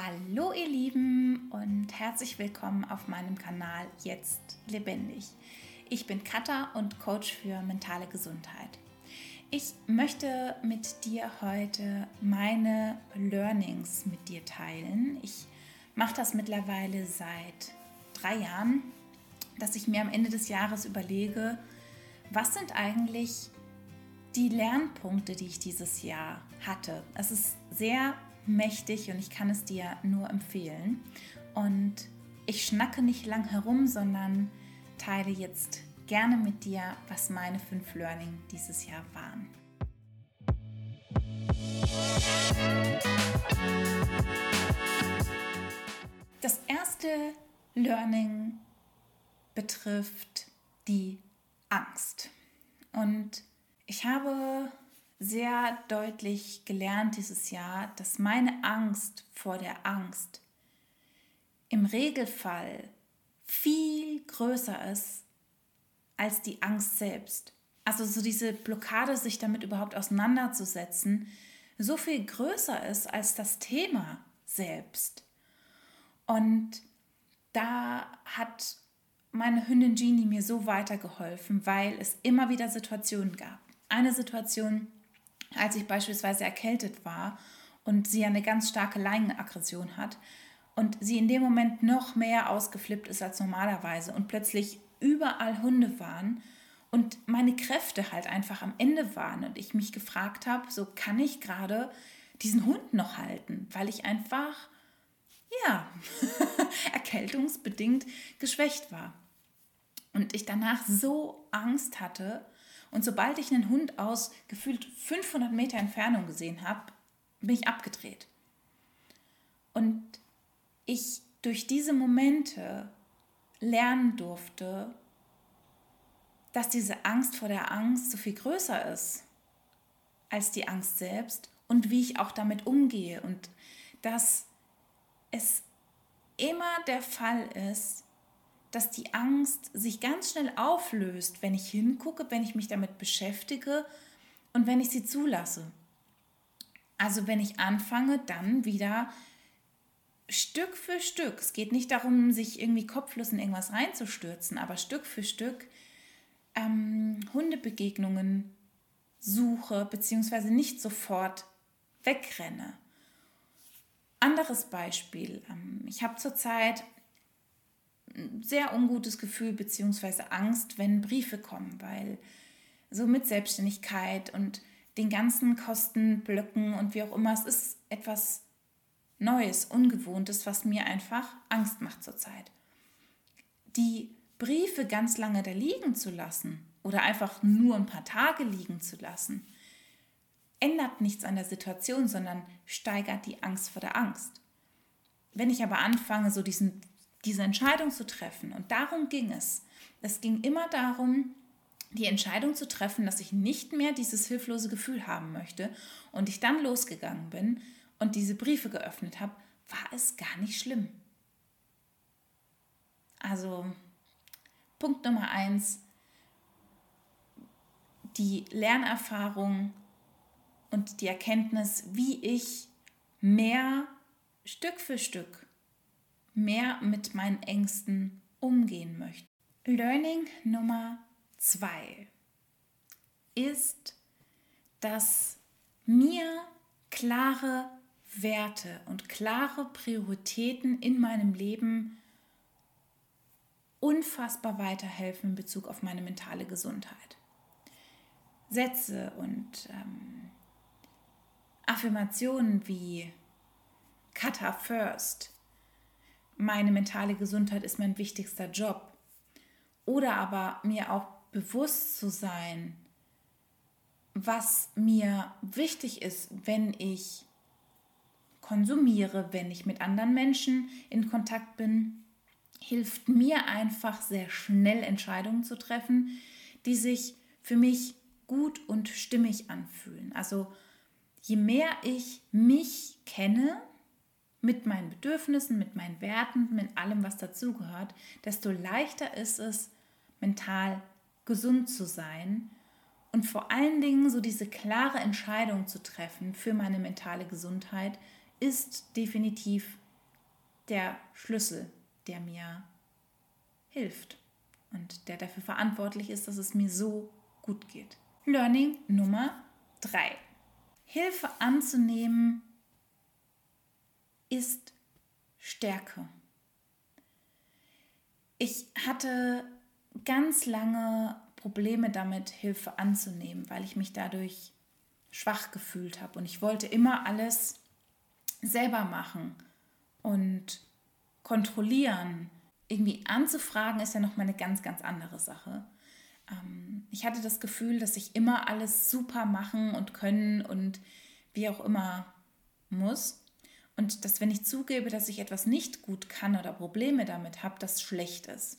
Hallo ihr Lieben und herzlich willkommen auf meinem Kanal Jetzt lebendig. Ich bin Katha und Coach für mentale Gesundheit. Ich möchte mit dir heute meine Learnings mit dir teilen. Ich mache das mittlerweile seit drei Jahren, dass ich mir am Ende des Jahres überlege, was sind eigentlich die Lernpunkte, die ich dieses Jahr hatte. Es ist sehr mächtig und ich kann es dir nur empfehlen. Und ich schnacke nicht lang herum, sondern teile jetzt gerne mit dir, was meine fünf Learning dieses Jahr waren. Das erste Learning betrifft die Angst. Und ich habe sehr deutlich gelernt dieses Jahr, dass meine Angst vor der Angst im Regelfall viel größer ist als die Angst selbst. Also so diese Blockade, sich damit überhaupt auseinanderzusetzen, so viel größer ist als das Thema selbst. Und da hat meine Hündin Jeannie mir so weitergeholfen, weil es immer wieder Situationen gab. Eine Situation, als ich beispielsweise erkältet war und sie eine ganz starke Leinenaggression hat und sie in dem Moment noch mehr ausgeflippt ist als normalerweise und plötzlich überall Hunde waren und meine Kräfte halt einfach am Ende waren und ich mich gefragt habe, so kann ich gerade diesen Hund noch halten, weil ich einfach ja, erkältungsbedingt geschwächt war. Und ich danach so Angst hatte, und sobald ich einen Hund aus gefühlt 500 Meter Entfernung gesehen habe, bin ich abgedreht. Und ich durch diese Momente lernen durfte, dass diese Angst vor der Angst so viel größer ist als die Angst selbst und wie ich auch damit umgehe und dass es immer der Fall ist, dass die Angst sich ganz schnell auflöst, wenn ich hingucke, wenn ich mich damit beschäftige und wenn ich sie zulasse. Also wenn ich anfange, dann wieder Stück für Stück, es geht nicht darum, sich irgendwie kopflos in irgendwas reinzustürzen, aber Stück für Stück ähm, Hundebegegnungen suche, beziehungsweise nicht sofort wegrenne. Anderes Beispiel. Ähm, ich habe zurzeit sehr ungutes Gefühl bzw. Angst, wenn Briefe kommen, weil so mit Selbstständigkeit und den ganzen Kostenblöcken und wie auch immer, es ist etwas Neues, Ungewohntes, was mir einfach Angst macht zurzeit. Die Briefe ganz lange da liegen zu lassen oder einfach nur ein paar Tage liegen zu lassen, ändert nichts an der Situation, sondern steigert die Angst vor der Angst. Wenn ich aber anfange, so diesen diese Entscheidung zu treffen. Und darum ging es. Es ging immer darum, die Entscheidung zu treffen, dass ich nicht mehr dieses hilflose Gefühl haben möchte. Und ich dann losgegangen bin und diese Briefe geöffnet habe, war es gar nicht schlimm. Also Punkt Nummer eins, die Lernerfahrung und die Erkenntnis, wie ich mehr Stück für Stück mehr mit meinen Ängsten umgehen möchte. Learning Nummer zwei ist, dass mir klare Werte und klare Prioritäten in meinem Leben unfassbar weiterhelfen in Bezug auf meine mentale Gesundheit. Sätze und ähm, Affirmationen wie Kata First, meine mentale Gesundheit ist mein wichtigster Job. Oder aber mir auch bewusst zu sein, was mir wichtig ist, wenn ich konsumiere, wenn ich mit anderen Menschen in Kontakt bin, hilft mir einfach sehr schnell Entscheidungen zu treffen, die sich für mich gut und stimmig anfühlen. Also je mehr ich mich kenne, mit meinen Bedürfnissen, mit meinen Werten, mit allem, was dazugehört, desto leichter ist es, mental gesund zu sein und vor allen Dingen so diese klare Entscheidung zu treffen für meine mentale Gesundheit ist definitiv der Schlüssel, der mir hilft und der dafür verantwortlich ist, dass es mir so gut geht. Learning Nummer drei: Hilfe anzunehmen ist Stärke. Ich hatte ganz lange Probleme damit, Hilfe anzunehmen, weil ich mich dadurch schwach gefühlt habe und ich wollte immer alles selber machen und kontrollieren. Irgendwie anzufragen ist ja noch mal eine ganz, ganz andere Sache. Ähm, ich hatte das Gefühl, dass ich immer alles super machen und können und wie auch immer muss. Und dass wenn ich zugebe, dass ich etwas nicht gut kann oder Probleme damit habe, das schlecht ist.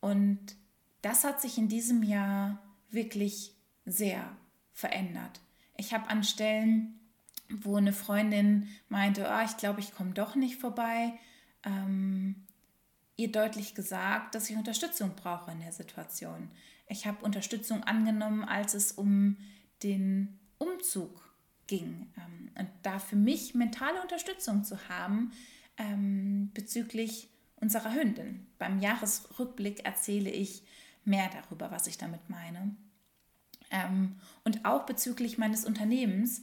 Und das hat sich in diesem Jahr wirklich sehr verändert. Ich habe an Stellen, wo eine Freundin meinte, oh, ich glaube, ich komme doch nicht vorbei, ähm, ihr deutlich gesagt, dass ich Unterstützung brauche in der Situation. Ich habe Unterstützung angenommen, als es um den Umzug ging. Ähm, und da für mich mentale Unterstützung zu haben ähm, bezüglich unserer Hündin. Beim Jahresrückblick erzähle ich mehr darüber, was ich damit meine. Ähm, und auch bezüglich meines Unternehmens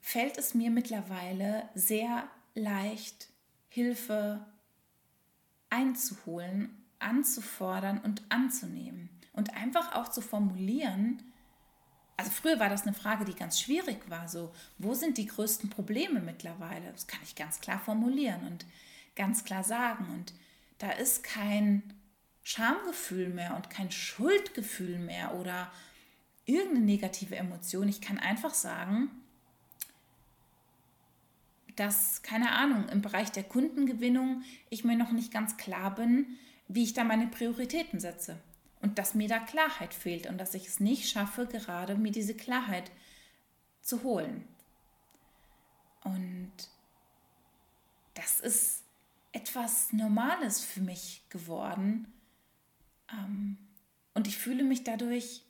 fällt es mir mittlerweile sehr leicht, Hilfe einzuholen, anzufordern und anzunehmen. Und einfach auch zu formulieren, also früher war das eine Frage, die ganz schwierig war, so, wo sind die größten Probleme mittlerweile? Das kann ich ganz klar formulieren und ganz klar sagen. Und da ist kein Schamgefühl mehr und kein Schuldgefühl mehr oder irgendeine negative Emotion. Ich kann einfach sagen, dass, keine Ahnung, im Bereich der Kundengewinnung ich mir noch nicht ganz klar bin, wie ich da meine Prioritäten setze und dass mir da Klarheit fehlt und dass ich es nicht schaffe, gerade mir diese Klarheit zu holen. Und das ist etwas Normales für mich geworden. Ähm, und ich fühle mich dadurch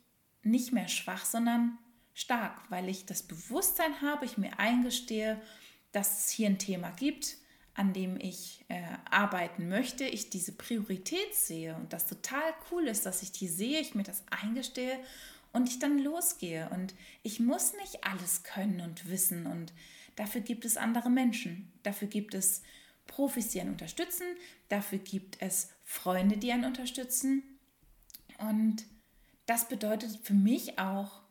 nicht mehr schwach, sondern stark, weil ich das Bewusstsein habe, ich mir eingestehe, dass es hier ein Thema gibt, an dem ich äh, arbeiten möchte, ich diese Priorität sehe und das total cool ist, dass ich die sehe, ich mir das eingestehe und ich dann losgehe. Und ich muss nicht alles können und wissen und dafür gibt es andere Menschen, dafür gibt es Profis, die einen unterstützen, dafür gibt es Freunde, die einen unterstützen. Und das bedeutet für mich auch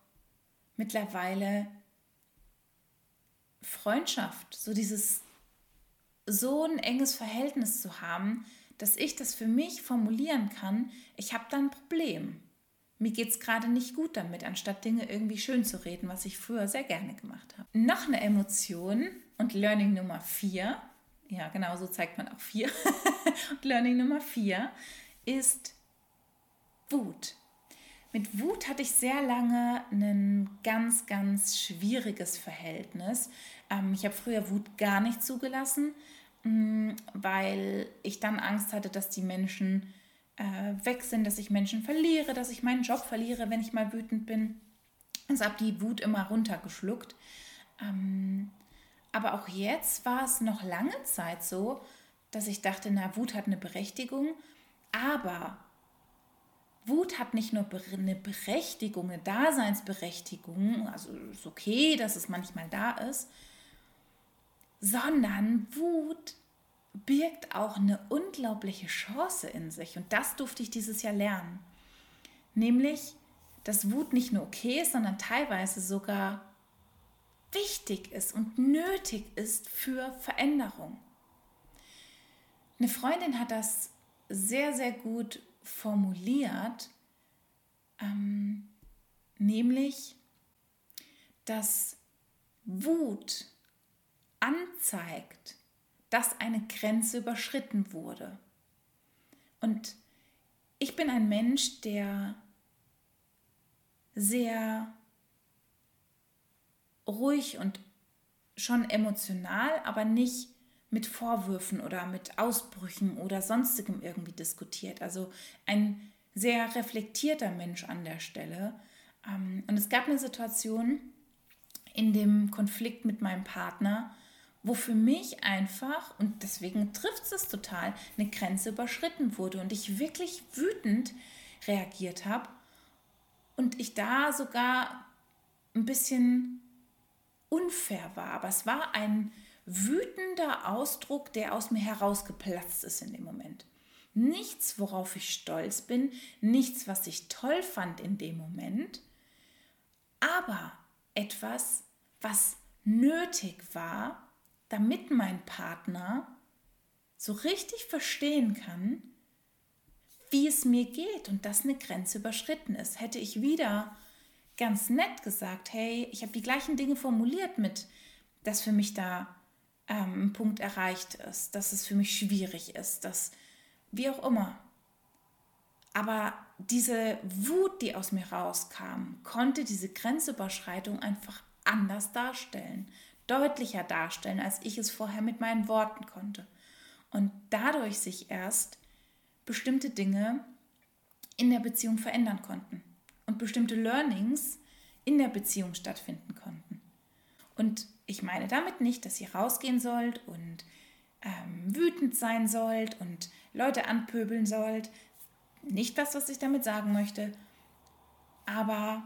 mittlerweile Freundschaft, so dieses so ein enges Verhältnis zu haben, dass ich das für mich formulieren kann, ich habe da ein Problem. Mir geht es gerade nicht gut damit, anstatt Dinge irgendwie schön zu reden, was ich früher sehr gerne gemacht habe. Noch eine Emotion und Learning Nummer vier, ja genau so zeigt man auch vier, und Learning Nummer vier ist Wut. Mit Wut hatte ich sehr lange ein ganz, ganz schwieriges Verhältnis. Ähm, ich habe früher Wut gar nicht zugelassen, weil ich dann Angst hatte, dass die Menschen äh, weg sind, dass ich Menschen verliere, dass ich meinen Job verliere, wenn ich mal wütend bin. Also habe die Wut immer runtergeschluckt. Ähm, aber auch jetzt war es noch lange Zeit so, dass ich dachte, na, Wut hat eine Berechtigung, aber Wut hat nicht nur eine Berechtigung, eine Daseinsberechtigung, also ist okay, dass es manchmal da ist, sondern Wut birgt auch eine unglaubliche Chance in sich. Und das durfte ich dieses Jahr lernen. Nämlich, dass Wut nicht nur okay ist, sondern teilweise sogar wichtig ist und nötig ist für Veränderung. Eine Freundin hat das sehr, sehr gut formuliert, ähm, nämlich, dass Wut anzeigt, dass eine Grenze überschritten wurde. Und ich bin ein Mensch, der sehr ruhig und schon emotional, aber nicht mit Vorwürfen oder mit Ausbrüchen oder sonstigem irgendwie diskutiert. Also ein sehr reflektierter Mensch an der Stelle. Ähm, und es gab eine Situation in dem Konflikt mit meinem Partner, wo für mich einfach, und deswegen trifft es total, eine Grenze überschritten wurde und ich wirklich wütend reagiert habe und ich da sogar ein bisschen unfair war. Aber es war ein wütender Ausdruck, der aus mir herausgeplatzt ist in dem Moment. Nichts, worauf ich stolz bin, nichts, was ich toll fand in dem Moment, aber etwas, was nötig war, damit mein Partner so richtig verstehen kann, wie es mir geht und dass eine Grenze überschritten ist. Hätte ich wieder ganz nett gesagt, hey, ich habe die gleichen Dinge formuliert mit, dass für mich da ähm, ein Punkt erreicht ist, dass es für mich schwierig ist, dass wie auch immer. Aber diese Wut, die aus mir rauskam, konnte diese Grenzüberschreitung einfach anders darstellen deutlicher darstellen, als ich es vorher mit meinen Worten konnte. Und dadurch sich erst bestimmte Dinge in der Beziehung verändern konnten und bestimmte Learnings in der Beziehung stattfinden konnten. Und ich meine damit nicht, dass ihr rausgehen sollt und ähm, wütend sein sollt und Leute anpöbeln sollt. Nicht das, was ich damit sagen möchte. Aber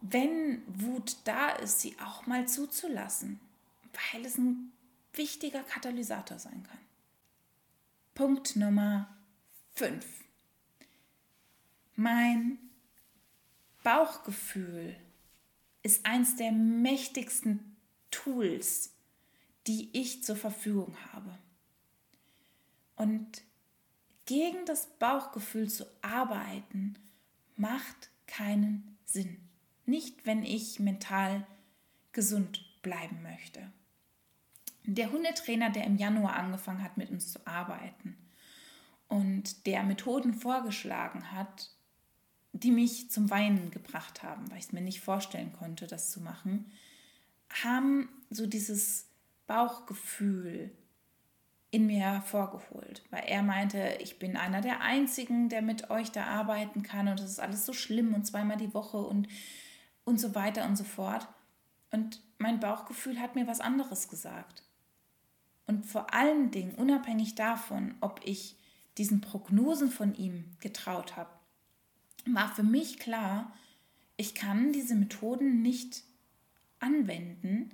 wenn Wut da ist, sie auch mal zuzulassen, weil es ein wichtiger Katalysator sein kann. Punkt Nummer 5. Mein Bauchgefühl ist eins der mächtigsten Tools, die ich zur Verfügung habe. Und gegen das Bauchgefühl zu arbeiten, macht keinen Sinn. Nicht, wenn ich mental gesund bleiben möchte. Der Hundetrainer, der im Januar angefangen hat, mit uns zu arbeiten und der Methoden vorgeschlagen hat, die mich zum Weinen gebracht haben, weil ich es mir nicht vorstellen konnte, das zu machen, haben so dieses Bauchgefühl in mir hervorgeholt, weil er meinte, ich bin einer der Einzigen, der mit euch da arbeiten kann und das ist alles so schlimm und zweimal die Woche und und so weiter und so fort. Und mein Bauchgefühl hat mir was anderes gesagt. Und vor allen Dingen, unabhängig davon, ob ich diesen Prognosen von ihm getraut habe, war für mich klar, ich kann diese Methoden nicht anwenden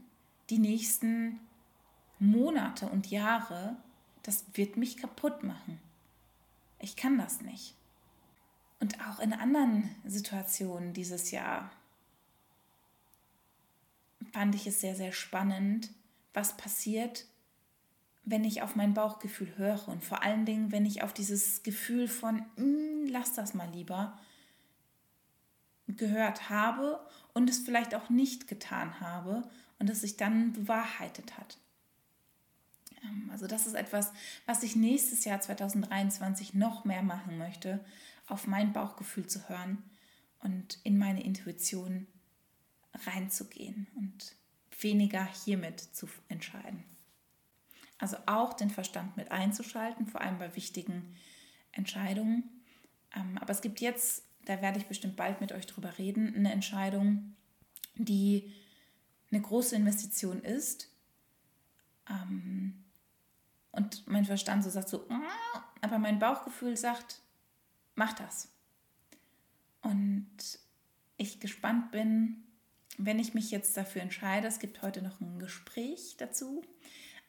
die nächsten Monate und Jahre. Das wird mich kaputt machen. Ich kann das nicht. Und auch in anderen Situationen dieses Jahr fand ich es sehr, sehr spannend, was passiert, wenn ich auf mein Bauchgefühl höre und vor allen Dingen, wenn ich auf dieses Gefühl von, hm, lass das mal lieber, gehört habe und es vielleicht auch nicht getan habe und es sich dann bewahrheitet hat. Ähm, also das ist etwas, was ich nächstes Jahr 2023 noch mehr machen möchte, auf mein Bauchgefühl zu hören und in meine Intuition reinzugehen und weniger hiermit zu entscheiden. Also auch den Verstand mit einzuschalten, vor allem bei wichtigen Entscheidungen. Ähm, aber es gibt jetzt, da werde ich bestimmt bald mit euch drüber reden, eine Entscheidung, die eine große Investition ist. Ähm, und mein Verstand so sagt so, ah", aber mein Bauchgefühl sagt, mach das. Und ich gespannt bin, wenn ich mich jetzt dafür entscheide, es gibt heute noch ein Gespräch dazu,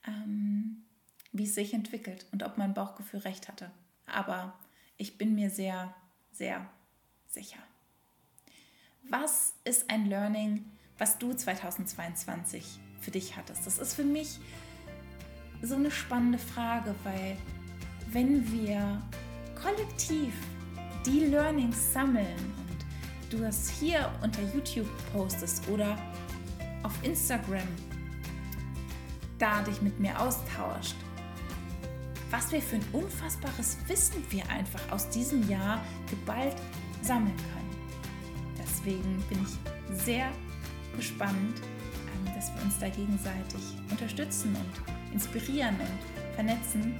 ähm, wie es sich entwickelt und ob mein Bauchgefühl recht hatte. Aber ich bin mir sehr, sehr sicher. Was ist ein Learning, was du 2022 für dich hattest? Das ist für mich so eine spannende Frage, weil wenn wir kollektiv die Learnings sammeln du das hier unter YouTube postest oder auf Instagram da dich mit mir austauscht. Was wir für ein unfassbares Wissen wir einfach aus diesem Jahr geballt sammeln können. Deswegen bin ich sehr gespannt, ähm, dass wir uns da gegenseitig unterstützen und inspirieren und vernetzen.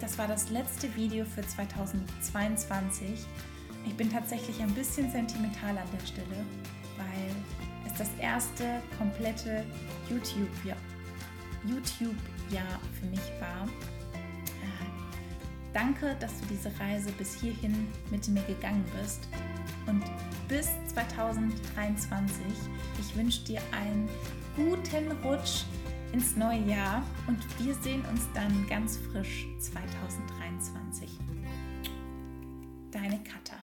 Das war das letzte Video für 2022. Ich bin tatsächlich ein bisschen sentimental an der Stelle, weil es das erste komplette YouTube-Jahr YouTube-Jahr für mich war. Äh, danke, dass du diese Reise bis hierhin mit mir gegangen bist. Und bis 2023, ich wünsche dir einen guten Rutsch ins neue Jahr und wir sehen uns dann ganz frisch 2023. Deine Katja.